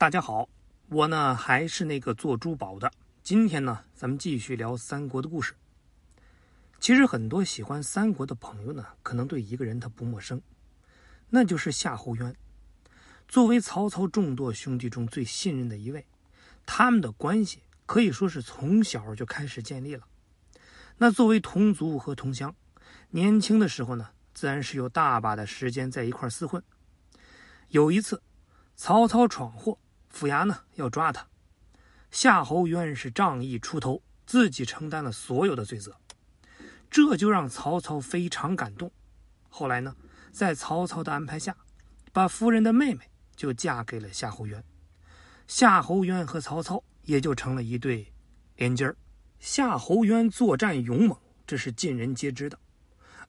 大家好，我呢还是那个做珠宝的。今天呢，咱们继续聊三国的故事。其实很多喜欢三国的朋友呢，可能对一个人他不陌生，那就是夏侯渊。作为曹操众多兄弟中最信任的一位，他们的关系可以说是从小就开始建立了。那作为同族和同乡，年轻的时候呢，自然是有大把的时间在一块厮混。有一次，曹操闯祸，府衙呢要抓他，夏侯渊是仗义出头，自己承担了所有的罪责，这就让曹操非常感动。后来呢，在曹操的安排下，把夫人的妹妹就嫁给了夏侯渊，夏侯渊和曹操也就成了一对连襟儿。夏侯渊作战勇猛，这是尽人皆知的，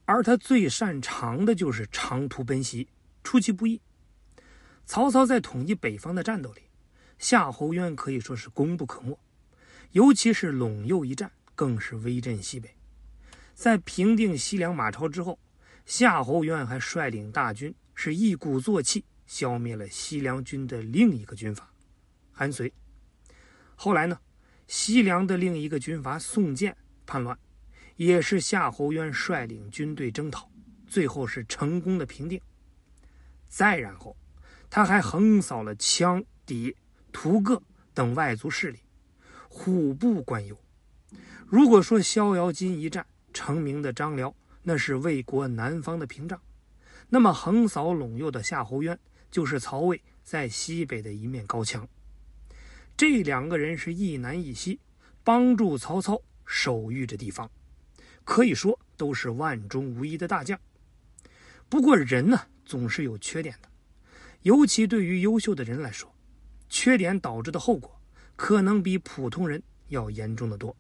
而他最擅长的就是长途奔袭，出其不意。曹操在统一北方的战斗里，夏侯渊可以说是功不可没，尤其是陇右一战，更是威震西北。在平定西凉马超之后，夏侯渊还率领大军，是一鼓作气消灭了西凉军的另一个军阀韩遂。后来呢，西凉的另一个军阀宋建叛乱，也是夏侯渊率领军队征讨，最后是成功的平定。再然后。他还横扫了羌、氐、屠各等外族势力，虎步关右。如果说逍遥津一战成名的张辽，那是魏国南方的屏障，那么横扫陇右的夏侯渊，就是曹魏在西北的一面高墙。这两个人是一南一西，帮助曹操守御着地方，可以说都是万中无一的大将。不过人呢，总是有缺点的。尤其对于优秀的人来说，缺点导致的后果可能比普通人要严重的多。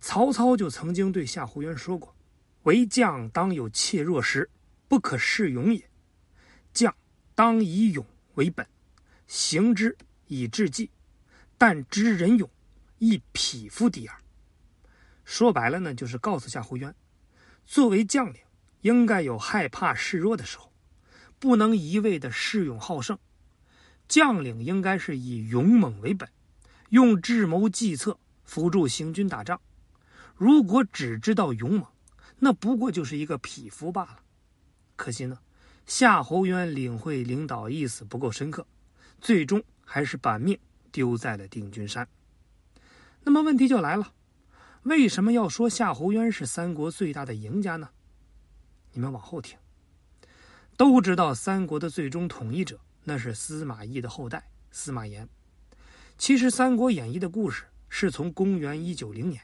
曹操就曾经对夏侯渊说过：“为将当有怯弱时，不可恃勇也。将当以勇为本，行之以智计。但知人勇，亦匹夫敌耳。”说白了呢，就是告诉夏侯渊，作为将领，应该有害怕示弱的时候。不能一味的恃勇好胜，将领应该是以勇猛为本，用智谋计策辅助行军打仗。如果只知道勇猛，那不过就是一个匹夫罢了。可惜呢，夏侯渊领会领导意思不够深刻，最终还是把命丢在了定军山。那么问题就来了，为什么要说夏侯渊是三国最大的赢家呢？你们往后听。都知道三国的最终统一者，那是司马懿的后代司马炎。其实《三国演义》的故事是从公元一九零年，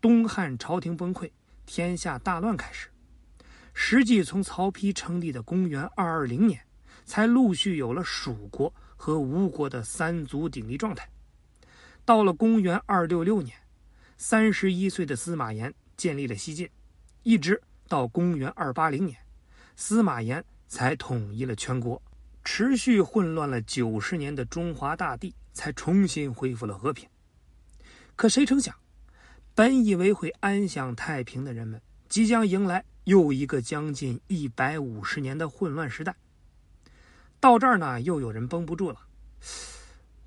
东汉朝廷崩溃、天下大乱开始，实际从曹丕成立的公元二二零年，才陆续有了蜀国和吴国的三足鼎立状态。到了公元二六六年，三十一岁的司马炎建立了西晋，一直到公元二八零年，司马炎。才统一了全国，持续混乱了九十年的中华大地才重新恢复了和平。可谁成想，本以为会安享太平的人们，即将迎来又一个将近一百五十年的混乱时代。到这儿呢，又有人绷不住了。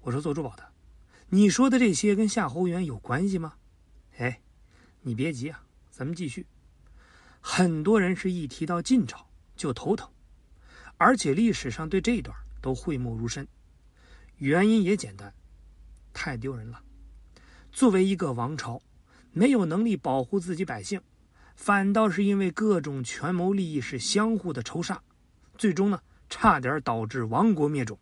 我说做珠宝的，你说的这些跟夏侯渊有关系吗？哎，你别急啊，咱们继续。很多人是一提到晋朝就头疼。而且历史上对这一段都讳莫如深，原因也简单，太丢人了。作为一个王朝，没有能力保护自己百姓，反倒是因为各种权谋利益是相互的仇杀，最终呢，差点导致亡国灭种。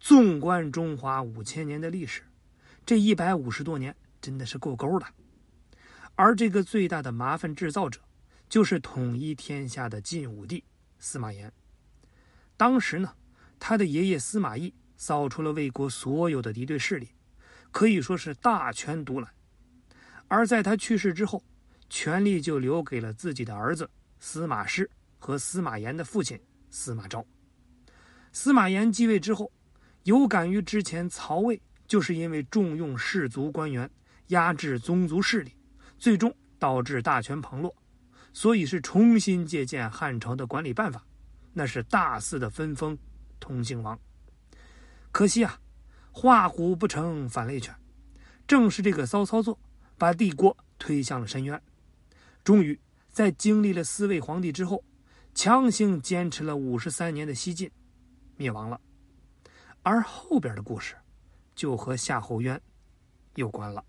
纵观中华五千年的历史，这一百五十多年真的是够勾的。而这个最大的麻烦制造者，就是统一天下的晋武帝司马炎。当时呢，他的爷爷司马懿扫除了魏国所有的敌对势力，可以说是大权独揽。而在他去世之后，权力就留给了自己的儿子司马师和司马炎的父亲司马昭。司马炎继位之后，有感于之前曹魏就是因为重用士族官员，压制宗族势力，最终导致大权旁落，所以是重新借鉴汉朝的管理办法。那是大肆的分封同姓王，可惜啊，画虎不成反类犬，正是这个骚操作，把帝国推向了深渊。终于，在经历了四位皇帝之后，强行坚持了五十三年的西晋，灭亡了。而后边的故事，就和夏侯渊有关了。